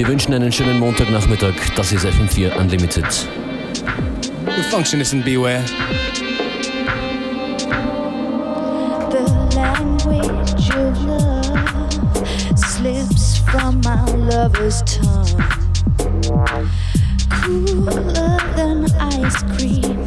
Wir wünschen einen schönen Montagnachmittag. Das ist FM4 Unlimited. The function is in beware. The language of love slips from my lover's tongue. Cooler than ice cream.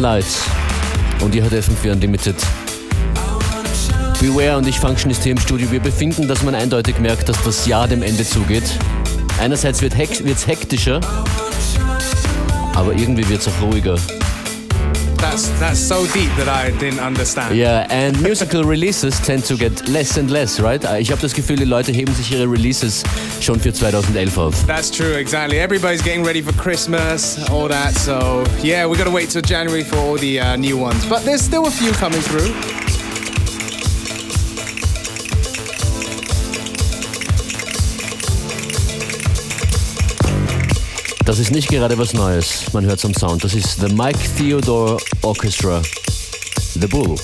Light und ihr hört FM4 Unlimited. Beware und ich Functionist hier im Studio. Wir befinden, dass man eindeutig merkt, dass das Jahr dem Ende zugeht. Einerseits wird es hektischer, aber irgendwie wird es auch ruhiger. That's that's so deep that I didn't understand. Yeah, and musical releases tend to get less and less, right? Ich habe das Gefühl, die Leute heben sich ihre Releases schon für 2011 auf. That's true, exactly. Everybody's getting ready for Christmas, all that. So yeah, we gotta wait till January for all the uh, new ones. But there's still a few coming through. Das ist nicht gerade was Neues, man hört am Sound. Das ist The Mike Theodore Orchestra, The Bull.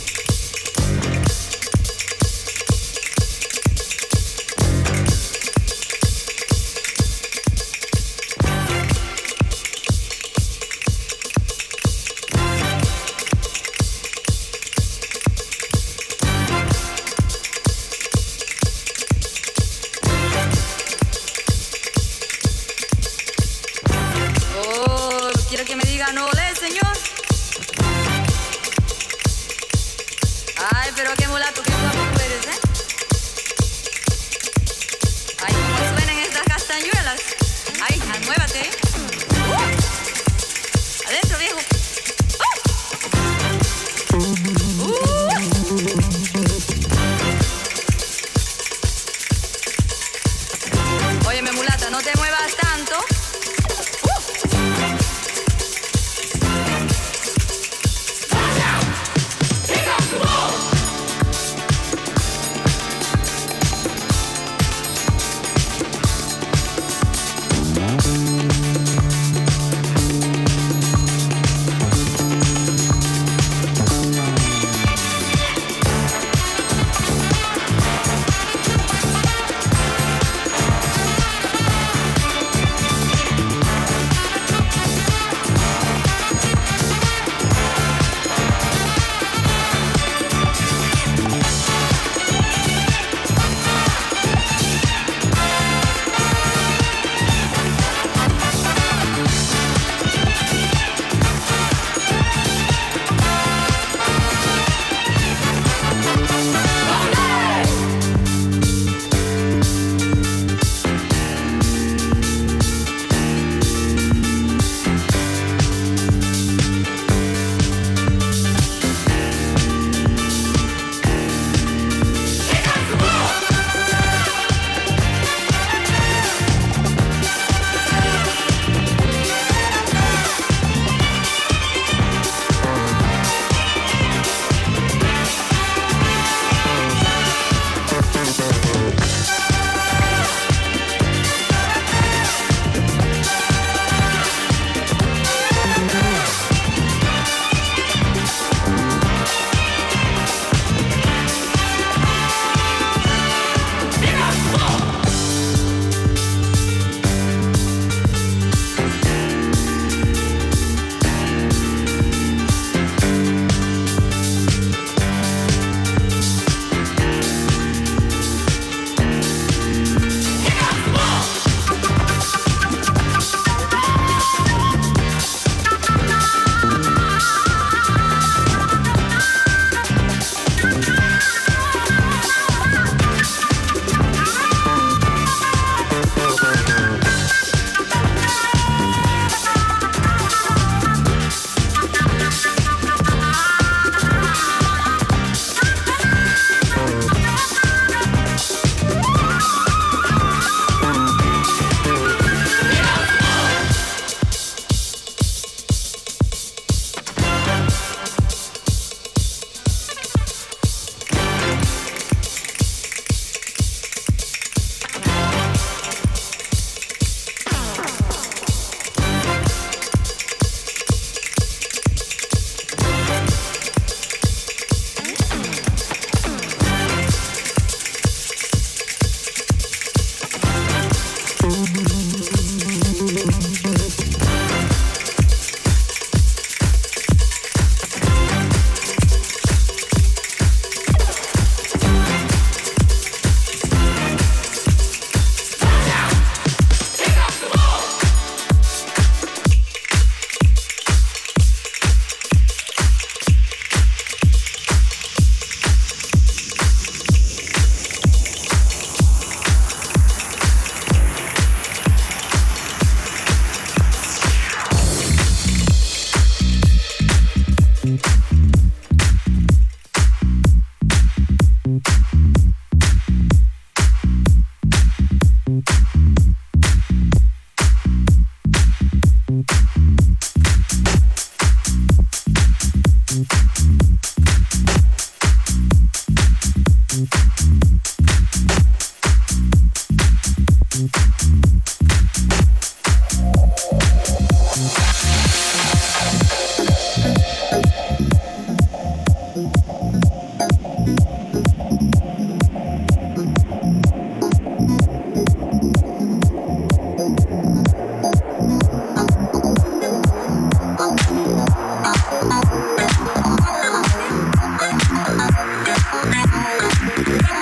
with it.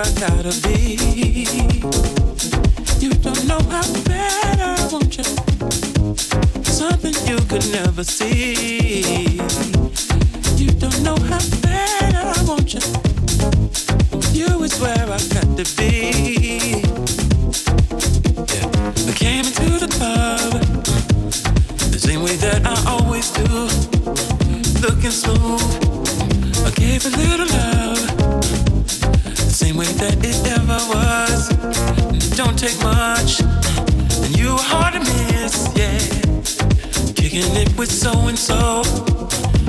I gotta be. You don't know how bad I want you. Something you could never see. You don't know how bad I want you. You is where I got to be. Yeah. I came into the club the same way that I always do, looking smooth. I gave a little love way that it ever was. Don't take much, and you were hard to miss, yeah. Kicking it with so and so,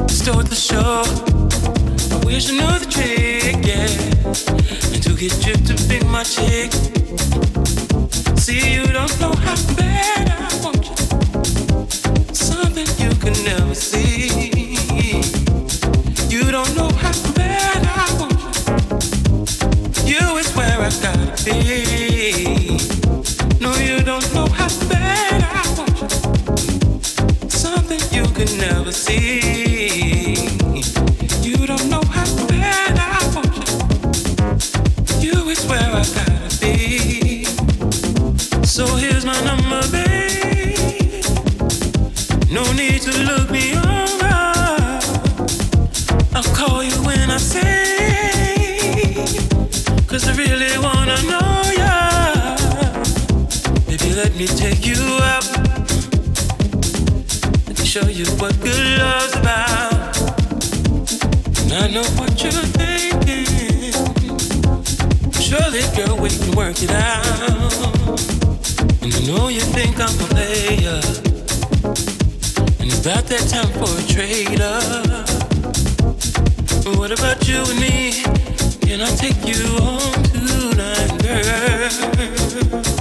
stole the show. I wish I knew the trick, yeah. And to get tripped to be my chick. See, you don't know how bad I want you. Something you can never see. You don't know. see. me take you out. Let me show you what good love's about. And I know what you're thinking. Surely, girl, we can work it out. And I know you think I'm a player. And it's about that time for a trade-up. But what about you and me? Can I take you home tonight, girl?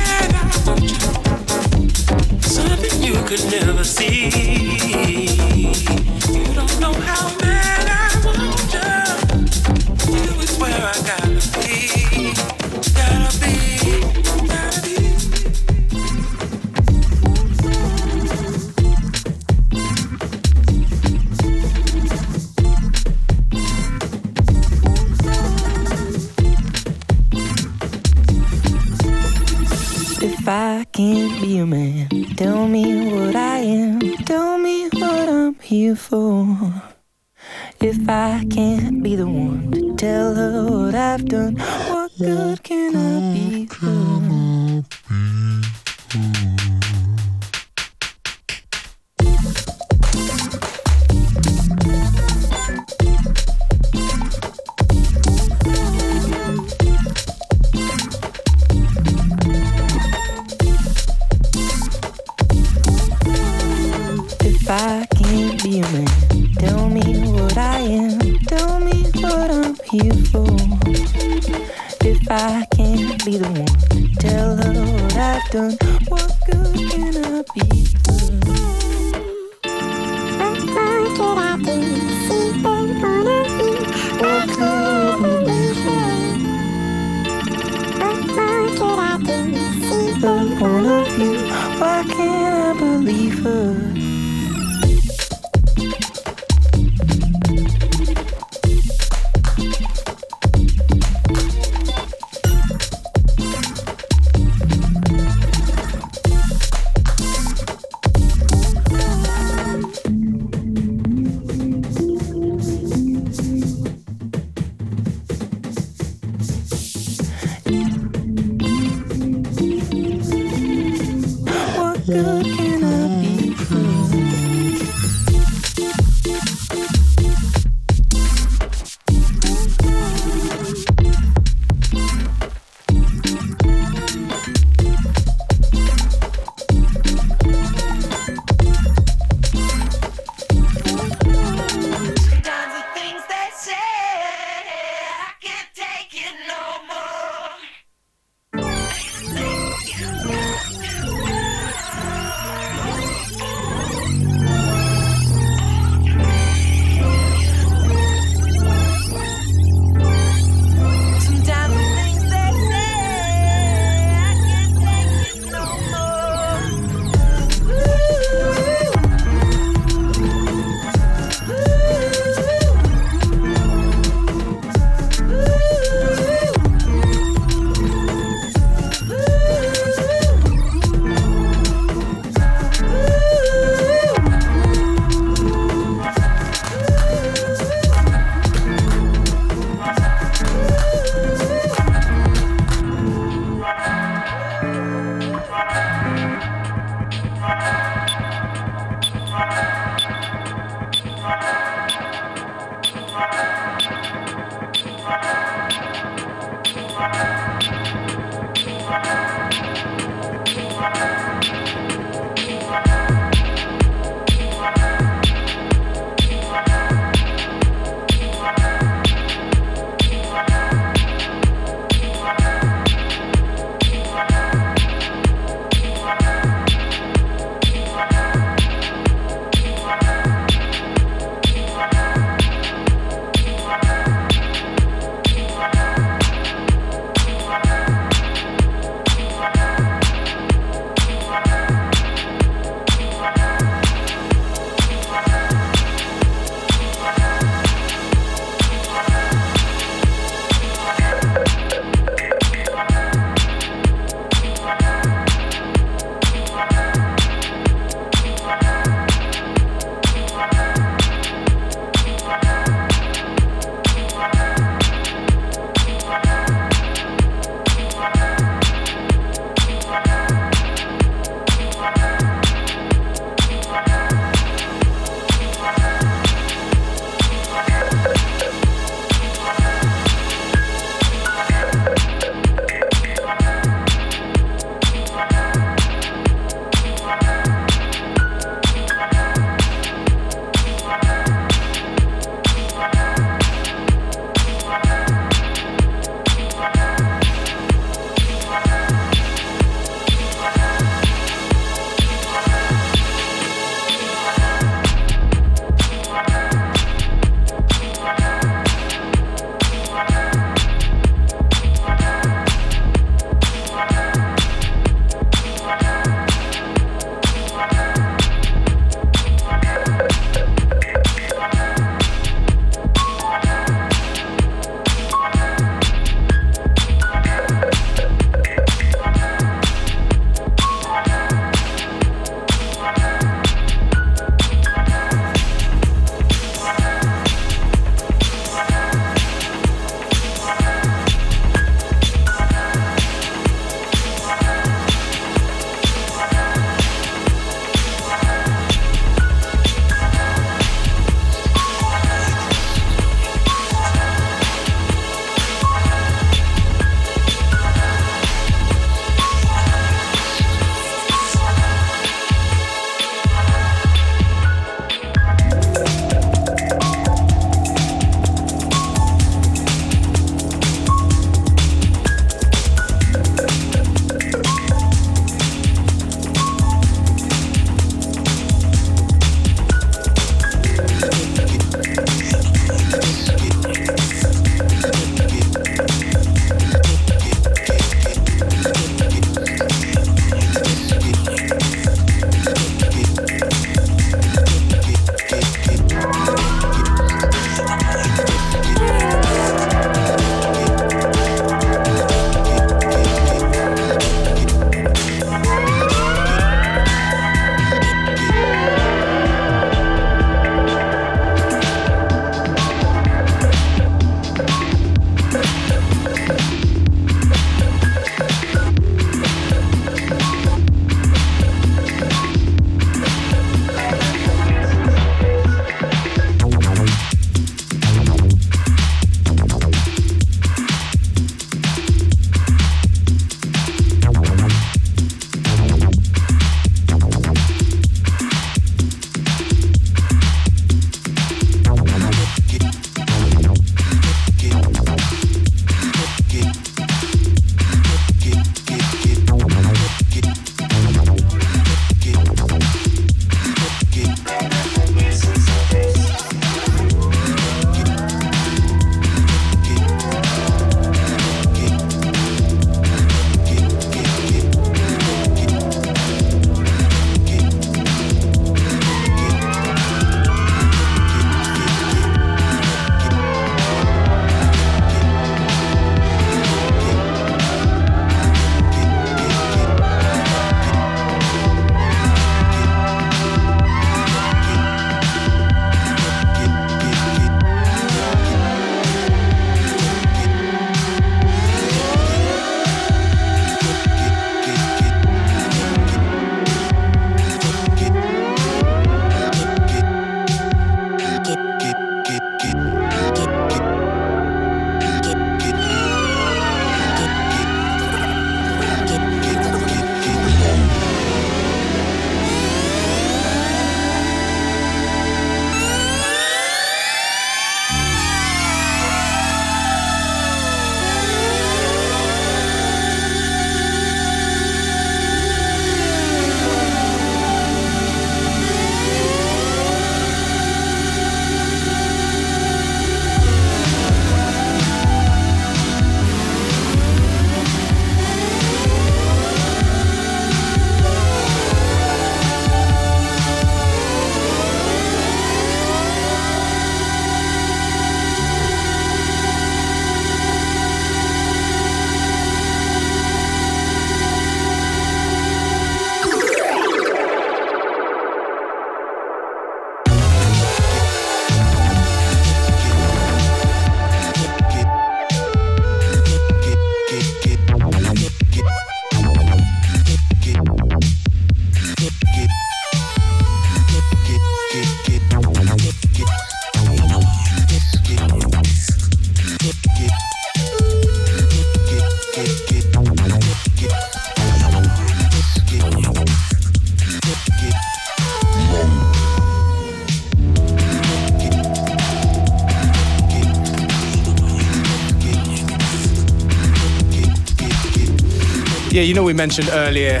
know, we mentioned earlier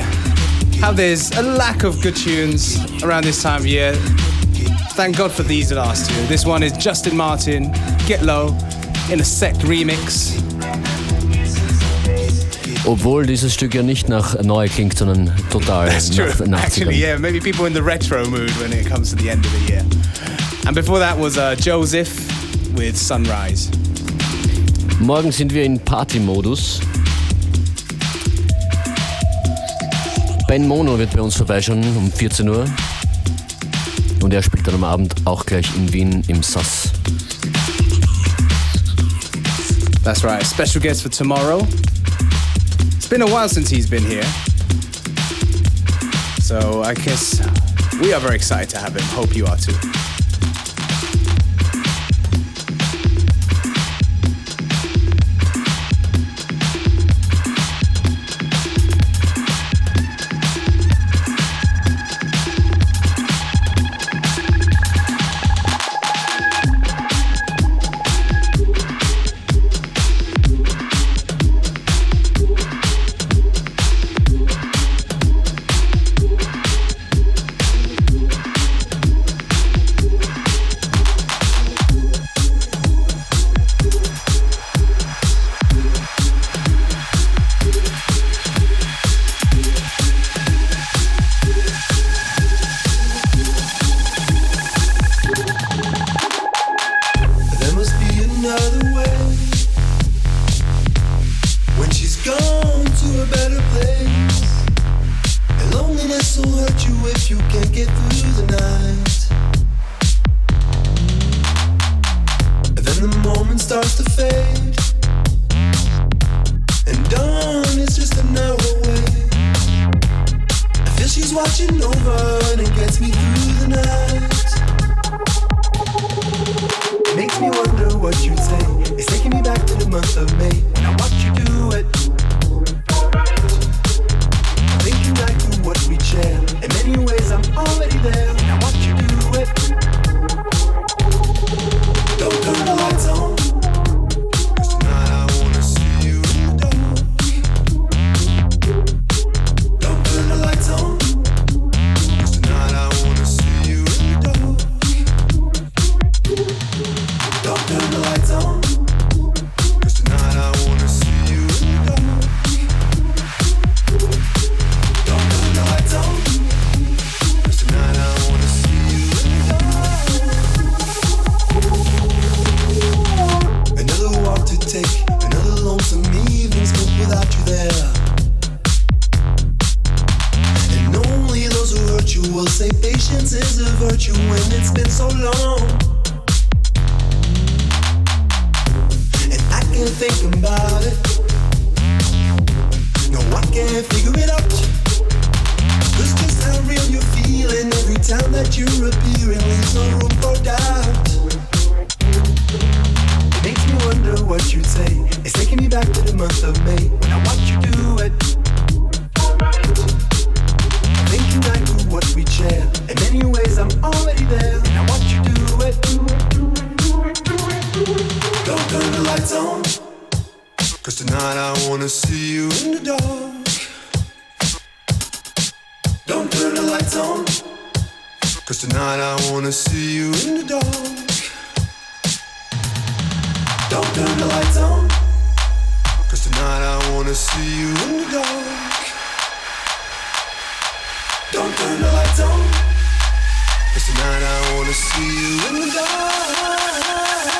how there's a lack of good tunes around this time of year. Thank God for these last two. This one is Justin Martin, Get Low, in a Sect remix. Obwohl dieses Stück ja nicht nach neu klingt, sondern total That's true. nach, nach Actually, yeah, maybe people in the retro mood when it comes to the end of the year. And before that was uh, Joseph with Sunrise. Morgen sind wir in Party-Modus. Ben Mono wird bei uns vorbeischauen um 14 Uhr. Und er spielt dann am Abend auch gleich in Wien im SAS. That's right. Special guest for tomorrow. It's been a while since he's been here. So I guess we are very excited to have him. Hope you are too. Watching over and it gets me through the night. Makes me wonder what you'd say. It's taking me back to the month of May. Now watch you do it. Wanna see you in the dark. Don't turn the lights on. Cause tonight I wanna see you in the dark. Don't turn the lights on. Cause tonight I wanna see you in the dark. Don't turn the lights on. Cause tonight I wanna see you in the dark.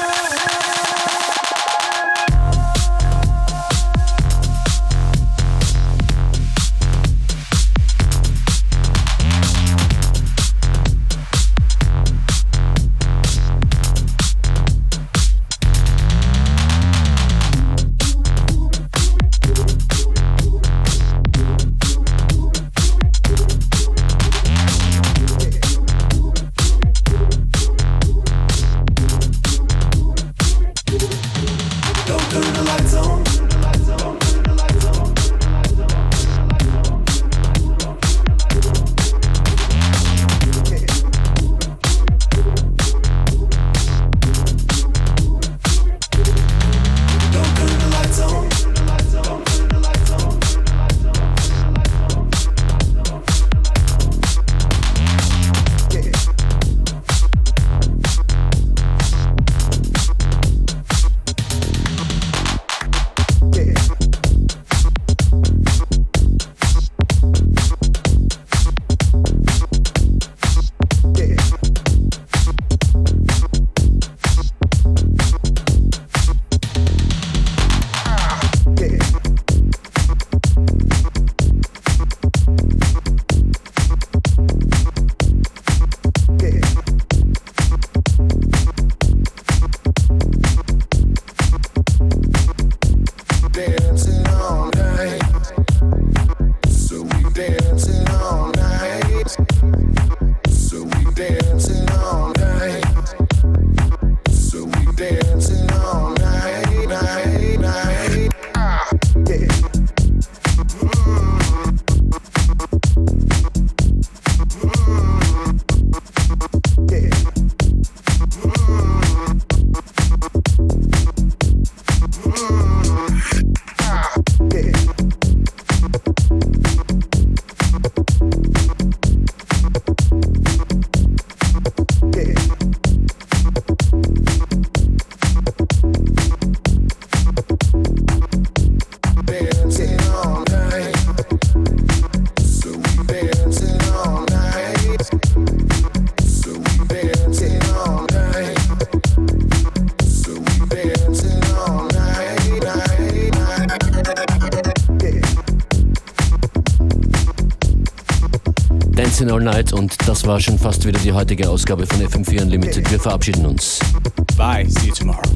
Night und das war schon fast wieder die heutige Ausgabe von FM4 Unlimited. Wir verabschieden uns. Bye. See you tomorrow.